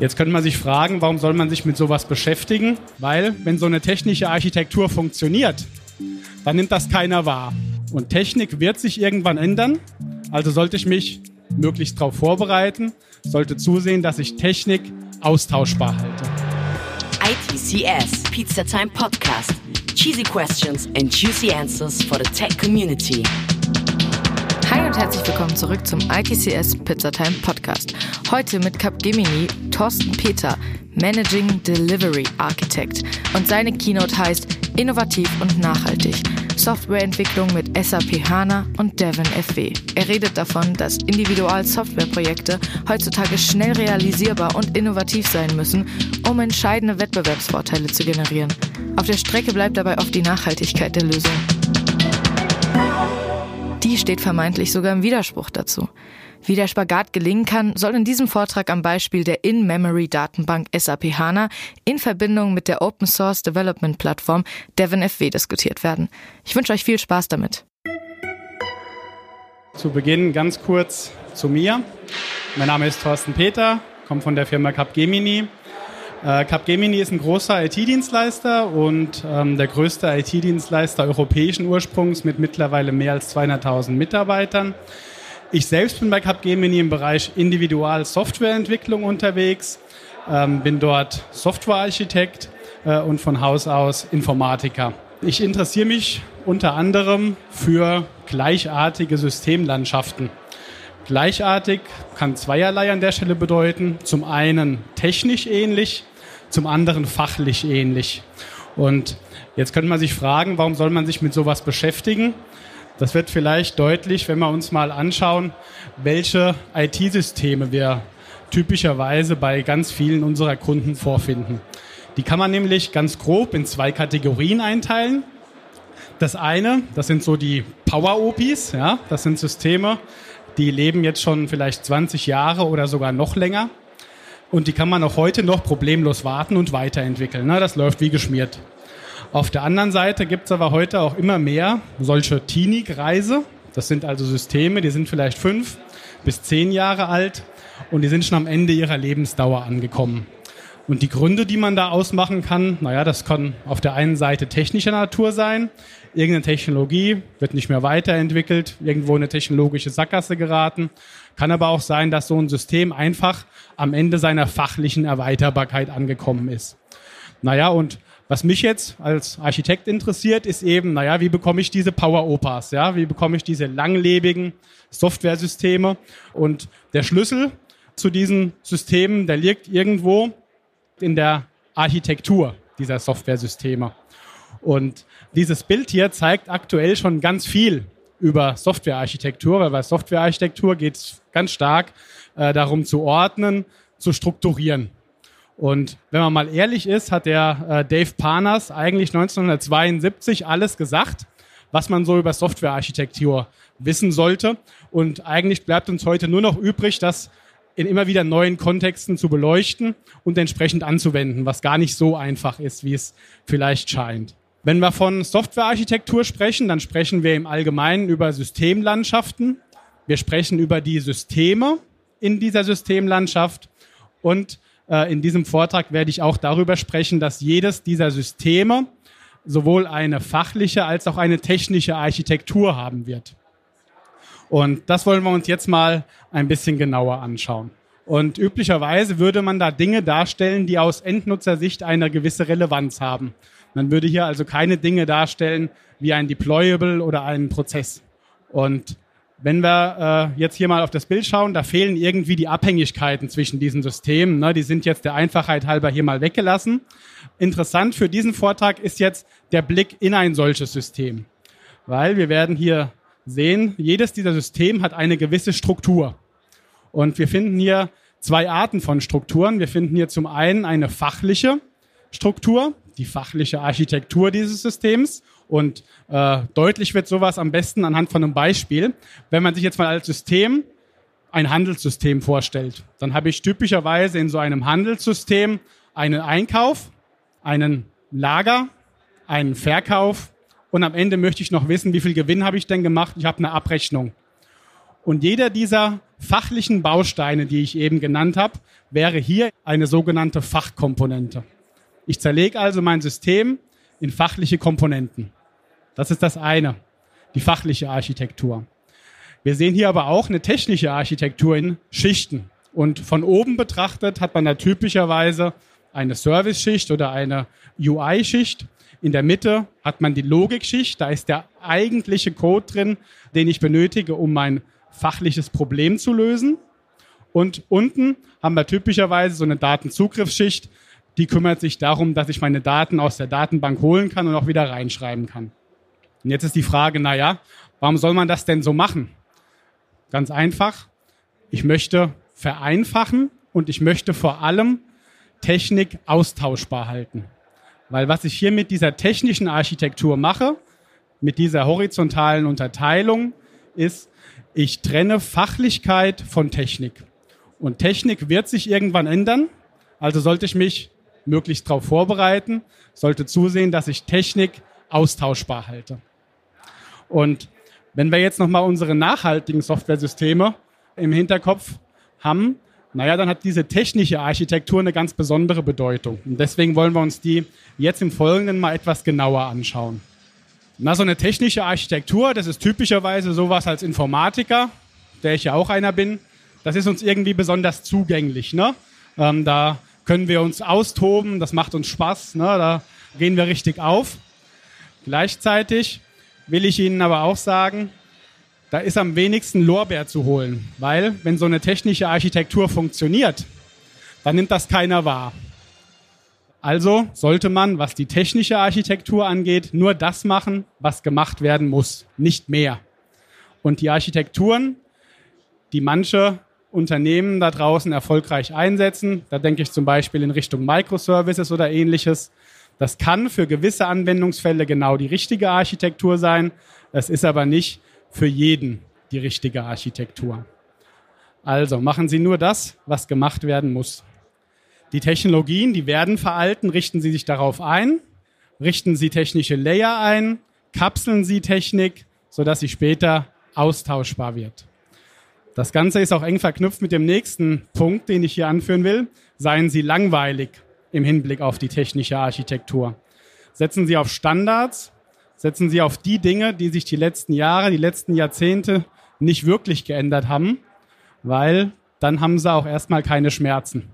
Jetzt könnte man sich fragen, warum soll man sich mit sowas beschäftigen? Weil, wenn so eine technische Architektur funktioniert, dann nimmt das keiner wahr. Und Technik wird sich irgendwann ändern. Also sollte ich mich möglichst darauf vorbereiten, sollte zusehen, dass ich Technik austauschbar halte. ITCS Pizza Time Podcast. Cheesy questions and juicy answers for the tech community. Und herzlich willkommen zurück zum ITCS Pizzatime Podcast. Heute mit Capgemini Thorsten Peter, Managing Delivery Architect. Und seine Keynote heißt Innovativ und nachhaltig. Softwareentwicklung mit SAP HANA und Devon FW. Er redet davon, dass Individual-Softwareprojekte heutzutage schnell realisierbar und innovativ sein müssen, um entscheidende Wettbewerbsvorteile zu generieren. Auf der Strecke bleibt dabei oft die Nachhaltigkeit der Lösung. Die steht vermeintlich sogar im Widerspruch dazu. Wie der Spagat gelingen kann, soll in diesem Vortrag am Beispiel der In-Memory-Datenbank SAP HANA in Verbindung mit der Open Source Development Plattform DevonFW diskutiert werden. Ich wünsche euch viel Spaß damit. Zu Beginn ganz kurz zu mir. Mein Name ist Thorsten Peter, komme von der Firma Capgemini. Äh, Capgemini ist ein großer IT-Dienstleister und ähm, der größte IT-Dienstleister europäischen Ursprungs mit mittlerweile mehr als 200.000 Mitarbeitern. Ich selbst bin bei Capgemini im Bereich Individual-Softwareentwicklung unterwegs, ähm, bin dort Softwarearchitekt äh, und von Haus aus Informatiker. Ich interessiere mich unter anderem für gleichartige Systemlandschaften. Gleichartig kann zweierlei an der Stelle bedeuten. Zum einen technisch ähnlich, zum anderen fachlich ähnlich. Und jetzt könnte man sich fragen, warum soll man sich mit sowas beschäftigen? Das wird vielleicht deutlich, wenn wir uns mal anschauen, welche IT-Systeme wir typischerweise bei ganz vielen unserer Kunden vorfinden. Die kann man nämlich ganz grob in zwei Kategorien einteilen. Das eine, das sind so die Power-OPs, ja, das sind Systeme, die leben jetzt schon vielleicht 20 Jahre oder sogar noch länger. Und die kann man auch heute noch problemlos warten und weiterentwickeln. Ne? Das läuft wie geschmiert. Auf der anderen Seite gibt es aber heute auch immer mehr solche Teenie-Kreise. Das sind also Systeme, die sind vielleicht fünf bis zehn Jahre alt und die sind schon am Ende ihrer Lebensdauer angekommen. Und die Gründe, die man da ausmachen kann, naja, das kann auf der einen Seite technischer Natur sein. Irgendeine Technologie wird nicht mehr weiterentwickelt, irgendwo in eine technologische Sackgasse geraten. Kann aber auch sein, dass so ein System einfach am Ende seiner fachlichen Erweiterbarkeit angekommen ist. Naja, und was mich jetzt als Architekt interessiert, ist eben, naja, wie bekomme ich diese Power-Opas? Ja, wie bekomme ich diese langlebigen Softwaresysteme? Und der Schlüssel zu diesen Systemen, der liegt irgendwo in der Architektur dieser Softwaresysteme. Und dieses Bild hier zeigt aktuell schon ganz viel über Softwarearchitektur, weil bei Softwarearchitektur geht es ganz stark äh, darum zu ordnen, zu strukturieren. Und wenn man mal ehrlich ist, hat der äh, Dave Parnas eigentlich 1972 alles gesagt, was man so über Softwarearchitektur wissen sollte. Und eigentlich bleibt uns heute nur noch übrig, das in immer wieder neuen Kontexten zu beleuchten und entsprechend anzuwenden, was gar nicht so einfach ist, wie es vielleicht scheint. Wenn wir von Softwarearchitektur sprechen, dann sprechen wir im Allgemeinen über Systemlandschaften. Wir sprechen über die Systeme in dieser Systemlandschaft und äh, in diesem Vortrag werde ich auch darüber sprechen, dass jedes dieser Systeme sowohl eine fachliche als auch eine technische Architektur haben wird. Und das wollen wir uns jetzt mal ein bisschen genauer anschauen. Und üblicherweise würde man da Dinge darstellen, die aus Endnutzersicht eine gewisse Relevanz haben. Man würde hier also keine Dinge darstellen wie ein Deployable oder einen Prozess. Und wenn wir äh, jetzt hier mal auf das Bild schauen, da fehlen irgendwie die Abhängigkeiten zwischen diesen Systemen. Ne? Die sind jetzt der Einfachheit halber hier mal weggelassen. Interessant für diesen Vortrag ist jetzt der Blick in ein solches System. Weil wir werden hier sehen, jedes dieser Systeme hat eine gewisse Struktur. Und wir finden hier zwei Arten von Strukturen. Wir finden hier zum einen eine fachliche Struktur, die fachliche Architektur dieses Systems. Und äh, deutlich wird sowas am besten anhand von einem Beispiel. Wenn man sich jetzt mal als System ein Handelssystem vorstellt, dann habe ich typischerweise in so einem Handelssystem einen Einkauf, einen Lager, einen Verkauf und am Ende möchte ich noch wissen, wie viel Gewinn habe ich denn gemacht. Ich habe eine Abrechnung. Und jeder dieser fachlichen Bausteine, die ich eben genannt habe, wäre hier eine sogenannte Fachkomponente. Ich zerlege also mein System in fachliche Komponenten. Das ist das eine, die fachliche Architektur. Wir sehen hier aber auch eine technische Architektur in Schichten. Und von oben betrachtet hat man da typischerweise eine Service-Schicht oder eine UI-Schicht. In der Mitte hat man die Logikschicht. Da ist der eigentliche Code drin, den ich benötige, um mein fachliches Problem zu lösen. Und unten haben wir typischerweise so eine Datenzugriffsschicht, die kümmert sich darum, dass ich meine Daten aus der Datenbank holen kann und auch wieder reinschreiben kann. Und jetzt ist die Frage, naja, warum soll man das denn so machen? Ganz einfach. Ich möchte vereinfachen und ich möchte vor allem Technik austauschbar halten. Weil was ich hier mit dieser technischen Architektur mache, mit dieser horizontalen Unterteilung, ist, ich trenne Fachlichkeit von Technik. Und Technik wird sich irgendwann ändern. Also sollte ich mich möglichst darauf vorbereiten, sollte zusehen, dass ich Technik austauschbar halte. Und wenn wir jetzt nochmal unsere nachhaltigen Softwaresysteme im Hinterkopf haben, naja, dann hat diese technische Architektur eine ganz besondere Bedeutung. Und deswegen wollen wir uns die jetzt im Folgenden mal etwas genauer anschauen. Na, so eine technische Architektur, das ist typischerweise sowas als Informatiker, der ich ja auch einer bin. Das ist uns irgendwie besonders zugänglich. Ne? Ähm, da können wir uns austoben, das macht uns Spaß, ne? da gehen wir richtig auf. Gleichzeitig will ich Ihnen aber auch sagen, da ist am wenigsten Lorbeer zu holen, weil wenn so eine technische Architektur funktioniert, dann nimmt das keiner wahr. Also sollte man, was die technische Architektur angeht, nur das machen, was gemacht werden muss, nicht mehr. Und die Architekturen, die manche Unternehmen da draußen erfolgreich einsetzen, da denke ich zum Beispiel in Richtung Microservices oder ähnliches, das kann für gewisse Anwendungsfälle genau die richtige Architektur sein. Es ist aber nicht für jeden die richtige Architektur. Also machen Sie nur das, was gemacht werden muss. Die Technologien, die werden veralten, richten Sie sich darauf ein, richten Sie technische Layer ein, kapseln Sie Technik, sodass sie später austauschbar wird. Das Ganze ist auch eng verknüpft mit dem nächsten Punkt, den ich hier anführen will. Seien Sie langweilig im Hinblick auf die technische Architektur. Setzen Sie auf Standards, setzen Sie auf die Dinge, die sich die letzten Jahre, die letzten Jahrzehnte nicht wirklich geändert haben, weil dann haben Sie auch erstmal keine Schmerzen.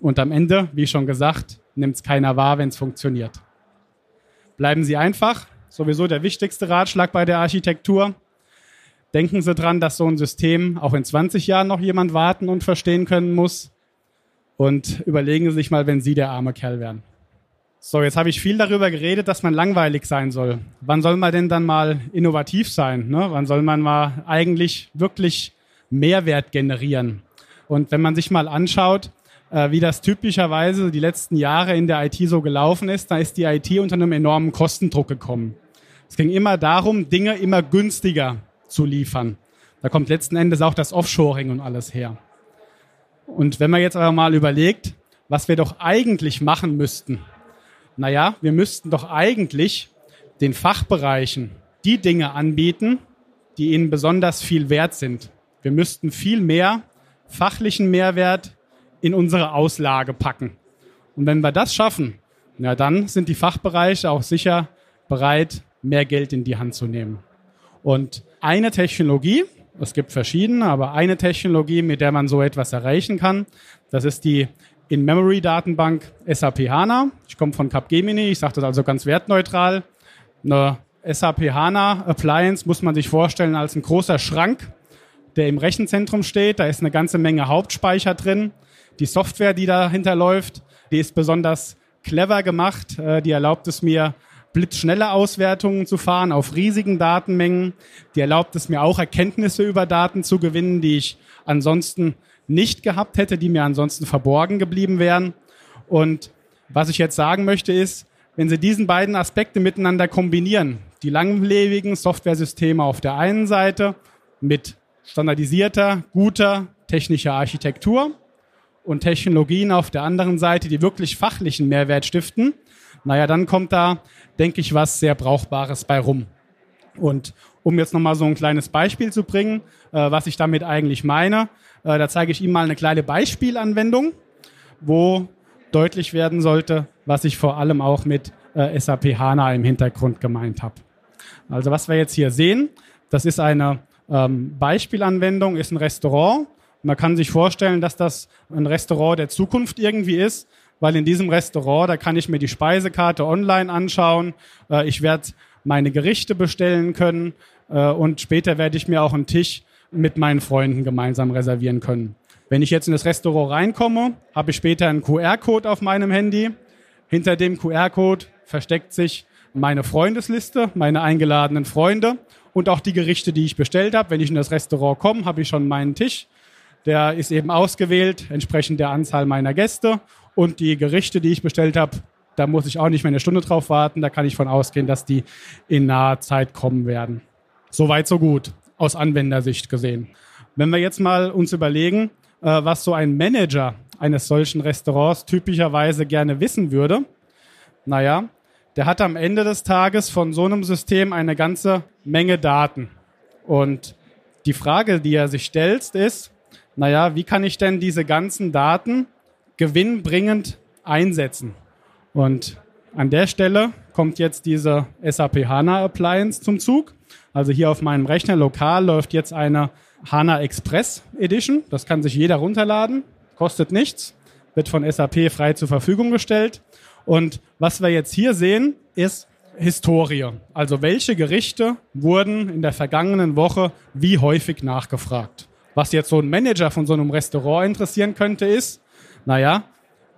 Und am Ende, wie schon gesagt, nimmt es keiner wahr, wenn es funktioniert. Bleiben Sie einfach, sowieso der wichtigste Ratschlag bei der Architektur. Denken Sie dran, dass so ein System auch in 20 Jahren noch jemand warten und verstehen können muss. Und überlegen Sie sich mal, wenn Sie der arme Kerl wären. So, jetzt habe ich viel darüber geredet, dass man langweilig sein soll. Wann soll man denn dann mal innovativ sein? Ne? Wann soll man mal eigentlich wirklich Mehrwert generieren? Und wenn man sich mal anschaut, äh, wie das typischerweise die letzten Jahre in der IT so gelaufen ist, da ist die IT unter einem enormen Kostendruck gekommen. Es ging immer darum, Dinge immer günstiger zu liefern. Da kommt letzten Endes auch das Offshoring und alles her. Und wenn man jetzt aber mal überlegt, was wir doch eigentlich machen müssten, naja, wir müssten doch eigentlich den Fachbereichen die Dinge anbieten, die ihnen besonders viel wert sind. Wir müssten viel mehr fachlichen Mehrwert in unsere Auslage packen. Und wenn wir das schaffen, na dann sind die Fachbereiche auch sicher bereit, mehr Geld in die Hand zu nehmen. Und eine Technologie, es gibt verschiedene, aber eine Technologie, mit der man so etwas erreichen kann, das ist die In-Memory-Datenbank SAP HANA. Ich komme von Capgemini, ich sage das also ganz wertneutral. Eine SAP HANA Appliance muss man sich vorstellen als ein großer Schrank, der im Rechenzentrum steht. Da ist eine ganze Menge Hauptspeicher drin. Die Software, die dahinter läuft, die ist besonders clever gemacht. Äh, die erlaubt es mir, blitzschnelle Auswertungen zu fahren auf riesigen Datenmengen. Die erlaubt es mir auch, Erkenntnisse über Daten zu gewinnen, die ich ansonsten nicht gehabt hätte, die mir ansonsten verborgen geblieben wären. Und was ich jetzt sagen möchte ist, wenn Sie diesen beiden Aspekte miteinander kombinieren, die langlebigen Softwaresysteme auf der einen Seite mit standardisierter, guter technischer Architektur und Technologien auf der anderen Seite, die wirklich fachlichen Mehrwert stiften, naja, dann kommt da, denke ich, was sehr Brauchbares bei rum. Und um jetzt nochmal so ein kleines Beispiel zu bringen, äh, was ich damit eigentlich meine. Äh, da zeige ich Ihnen mal eine kleine Beispielanwendung, wo deutlich werden sollte, was ich vor allem auch mit äh, SAP HANA im Hintergrund gemeint habe. Also was wir jetzt hier sehen, das ist eine ähm, Beispielanwendung, ist ein Restaurant. Man kann sich vorstellen, dass das ein Restaurant der Zukunft irgendwie ist, weil in diesem Restaurant, da kann ich mir die Speisekarte online anschauen. Äh, ich werde meine Gerichte bestellen können äh, und später werde ich mir auch einen Tisch mit meinen Freunden gemeinsam reservieren können. Wenn ich jetzt in das Restaurant reinkomme, habe ich später einen QR-Code auf meinem Handy. Hinter dem QR-Code versteckt sich meine Freundesliste, meine eingeladenen Freunde und auch die Gerichte, die ich bestellt habe. Wenn ich in das Restaurant komme, habe ich schon meinen Tisch. Der ist eben ausgewählt, entsprechend der Anzahl meiner Gäste. Und die Gerichte, die ich bestellt habe, da muss ich auch nicht mehr eine Stunde drauf warten. Da kann ich von ausgehen, dass die in naher Zeit kommen werden. Soweit, so gut, aus Anwendersicht gesehen. Wenn wir jetzt mal uns überlegen, äh, was so ein Manager eines solchen Restaurants typischerweise gerne wissen würde, naja, der hat am Ende des Tages von so einem System eine ganze Menge Daten. Und die Frage, die er sich stellt, ist, naja, wie kann ich denn diese ganzen Daten gewinnbringend einsetzen? Und an der Stelle kommt jetzt diese SAP HANA Appliance zum Zug. Also hier auf meinem Rechner lokal läuft jetzt eine HANA Express Edition. Das kann sich jeder runterladen, kostet nichts, wird von SAP frei zur Verfügung gestellt. Und was wir jetzt hier sehen, ist Historie. Also welche Gerichte wurden in der vergangenen Woche wie häufig nachgefragt. Was jetzt so ein Manager von so einem Restaurant interessieren könnte, ist, naja,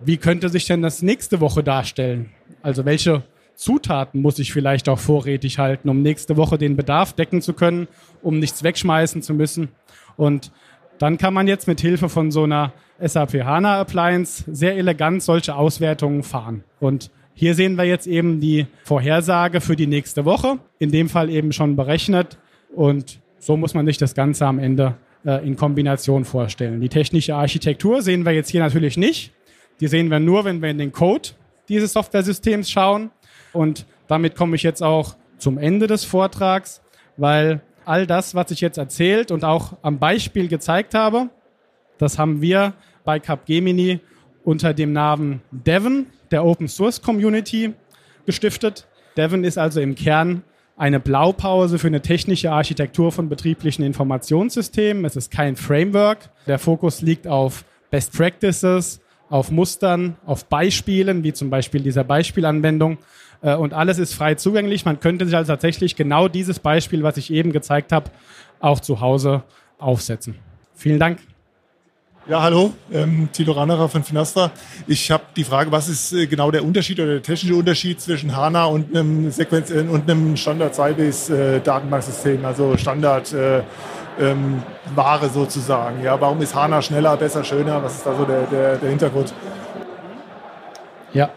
wie könnte sich denn das nächste Woche darstellen? Also welche Zutaten muss ich vielleicht auch vorrätig halten, um nächste Woche den Bedarf decken zu können, um nichts wegschmeißen zu müssen. Und dann kann man jetzt mit Hilfe von so einer SAP HANA Appliance sehr elegant solche Auswertungen fahren. Und hier sehen wir jetzt eben die Vorhersage für die nächste Woche, in dem Fall eben schon berechnet. Und so muss man sich das Ganze am Ende äh, in Kombination vorstellen. Die technische Architektur sehen wir jetzt hier natürlich nicht. Die sehen wir nur, wenn wir in den Code dieses Software-Systems schauen. Und damit komme ich jetzt auch zum Ende des Vortrags, weil all das, was ich jetzt erzählt und auch am Beispiel gezeigt habe, das haben wir bei Capgemini unter dem Namen Devon, der Open Source Community, gestiftet. Devon ist also im Kern eine Blaupause für eine technische Architektur von betrieblichen Informationssystemen. Es ist kein Framework. Der Fokus liegt auf Best Practices, auf Mustern, auf Beispielen, wie zum Beispiel dieser Beispielanwendung. Äh, und alles ist frei zugänglich. Man könnte sich also tatsächlich genau dieses Beispiel, was ich eben gezeigt habe, auch zu Hause aufsetzen. Vielen Dank. Ja, hallo, ähm, Tilo Rannerer von Finastra. Ich habe die Frage, was ist äh, genau der Unterschied oder der technische Unterschied zwischen HANA und einem Sequenz äh, und einem Standard Sybase äh, Datenbanksystem, also Standard äh, ähm, Ware sozusagen. Ja, warum ist HANA schneller, besser, schöner? Was ist da so der, der, der Hintergrund? Ja,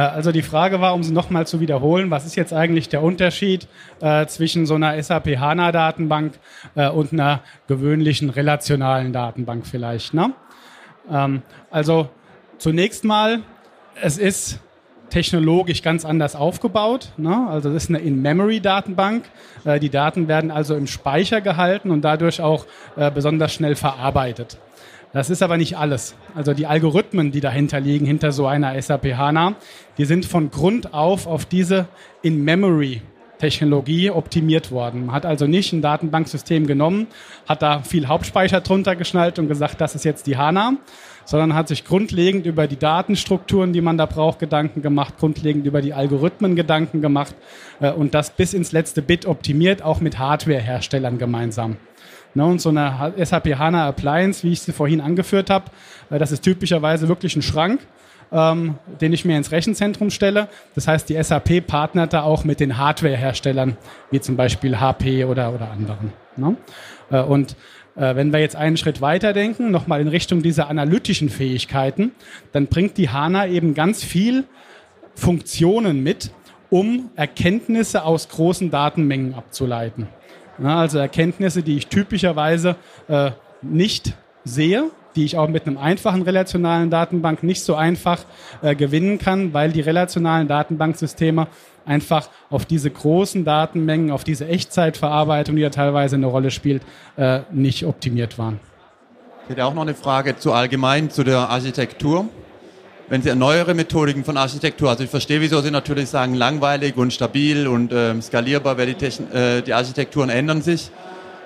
also die Frage war, um sie nochmal zu wiederholen, was ist jetzt eigentlich der Unterschied äh, zwischen so einer SAP HANA-Datenbank äh, und einer gewöhnlichen relationalen Datenbank vielleicht? Ne? Ähm, also zunächst mal, es ist technologisch ganz anders aufgebaut. Ne? Also das ist eine In-Memory-Datenbank. Äh, die Daten werden also im Speicher gehalten und dadurch auch äh, besonders schnell verarbeitet. Das ist aber nicht alles. Also die Algorithmen, die dahinter liegen, hinter so einer SAP HANA, die sind von Grund auf auf diese In-Memory Technologie optimiert worden. Man hat also nicht ein Datenbanksystem genommen, hat da viel Hauptspeicher drunter geschnallt und gesagt, das ist jetzt die HANA, sondern hat sich grundlegend über die Datenstrukturen, die man da braucht, Gedanken gemacht, grundlegend über die Algorithmen Gedanken gemacht äh, und das bis ins letzte Bit optimiert, auch mit Hardwareherstellern gemeinsam. Ne, und so eine SAP HANA Appliance, wie ich sie vorhin angeführt habe, das ist typischerweise wirklich ein Schrank, ähm, den ich mir ins Rechenzentrum stelle. Das heißt, die SAP partnert da auch mit den Hardware-Herstellern, wie zum Beispiel HP oder, oder anderen. Ne? Äh, und äh, wenn wir jetzt einen Schritt weiter denken, nochmal in Richtung dieser analytischen Fähigkeiten, dann bringt die HANA eben ganz viel Funktionen mit, um Erkenntnisse aus großen Datenmengen abzuleiten. Ja, also Erkenntnisse, die ich typischerweise äh, nicht sehe, die ich auch mit einem einfachen relationalen Datenbank nicht so einfach äh, gewinnen kann, weil die relationalen Datenbanksysteme einfach auf diese großen Datenmengen, auf diese Echtzeitverarbeitung, die ja teilweise eine Rolle spielt, äh, nicht optimiert waren. Ich hätte auch noch eine Frage zu allgemein zu der Architektur. Wenn Sie neuere Methodiken von Architektur, also ich verstehe, wieso Sie natürlich sagen, langweilig und stabil und äh, skalierbar, weil die, äh, die Architekturen ändern sich.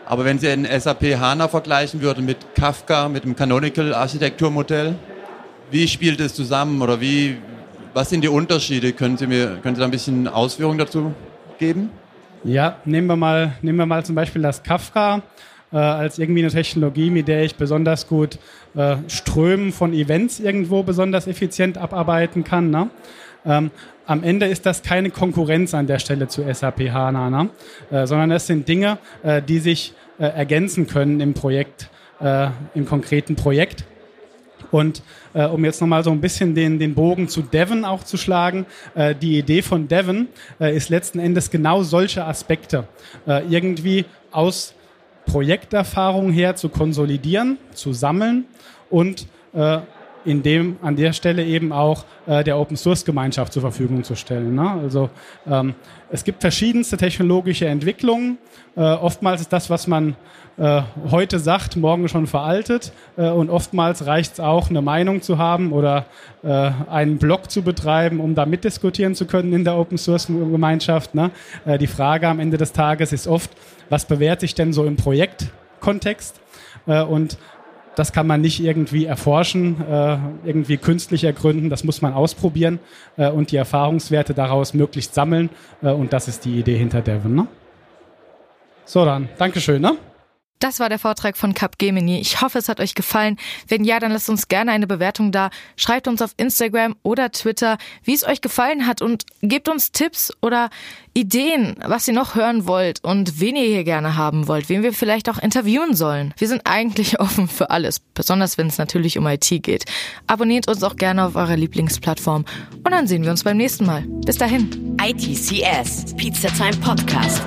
Aber wenn Sie in SAP HANA vergleichen würden mit Kafka, mit dem Canonical Architekturmodell, wie spielt es zusammen oder wie, was sind die Unterschiede? Können Sie mir, können Sie da ein bisschen Ausführungen dazu geben? Ja, nehmen wir mal, nehmen wir mal zum Beispiel das Kafka äh, als irgendwie eine Technologie, mit der ich besonders gut äh, Strömen von Events irgendwo besonders effizient abarbeiten kann. Ne? Ähm, am Ende ist das keine Konkurrenz an der Stelle zu SAP HANA, ne? äh, sondern es sind Dinge, äh, die sich äh, ergänzen können im Projekt, äh, im konkreten Projekt. Und äh, um jetzt nochmal so ein bisschen den, den Bogen zu Devon auch zu schlagen, äh, die Idee von Devon äh, ist letzten Endes genau solche Aspekte äh, irgendwie aus Projekterfahrung her zu konsolidieren, zu sammeln und äh, in dem, an der Stelle eben auch äh, der Open Source Gemeinschaft zur Verfügung zu stellen. Ne? Also ähm, es gibt verschiedenste technologische Entwicklungen. Äh, oftmals ist das, was man äh, heute sagt, morgen schon veraltet. Äh, und oftmals reicht es auch, eine Meinung zu haben oder äh, einen Blog zu betreiben, um da mitdiskutieren zu können in der Open Source Gemeinschaft. Ne? Äh, die Frage am Ende des Tages ist oft, was bewährt sich denn so im Projektkontext? Und das kann man nicht irgendwie erforschen, äh, irgendwie künstlich ergründen. Das muss man ausprobieren äh, und die Erfahrungswerte daraus möglichst sammeln. Äh, und das ist die Idee hinter Devon. Ne? So dann, Dankeschön. Ne? Das war der Vortrag von Capgemini. Ich hoffe, es hat euch gefallen. Wenn ja, dann lasst uns gerne eine Bewertung da. Schreibt uns auf Instagram oder Twitter, wie es euch gefallen hat und gebt uns Tipps oder Ideen, was ihr noch hören wollt und wen ihr hier gerne haben wollt, wen wir vielleicht auch interviewen sollen. Wir sind eigentlich offen für alles, besonders wenn es natürlich um IT geht. Abonniert uns auch gerne auf eurer Lieblingsplattform und dann sehen wir uns beim nächsten Mal. Bis dahin. ITCS, Pizza Time Podcast.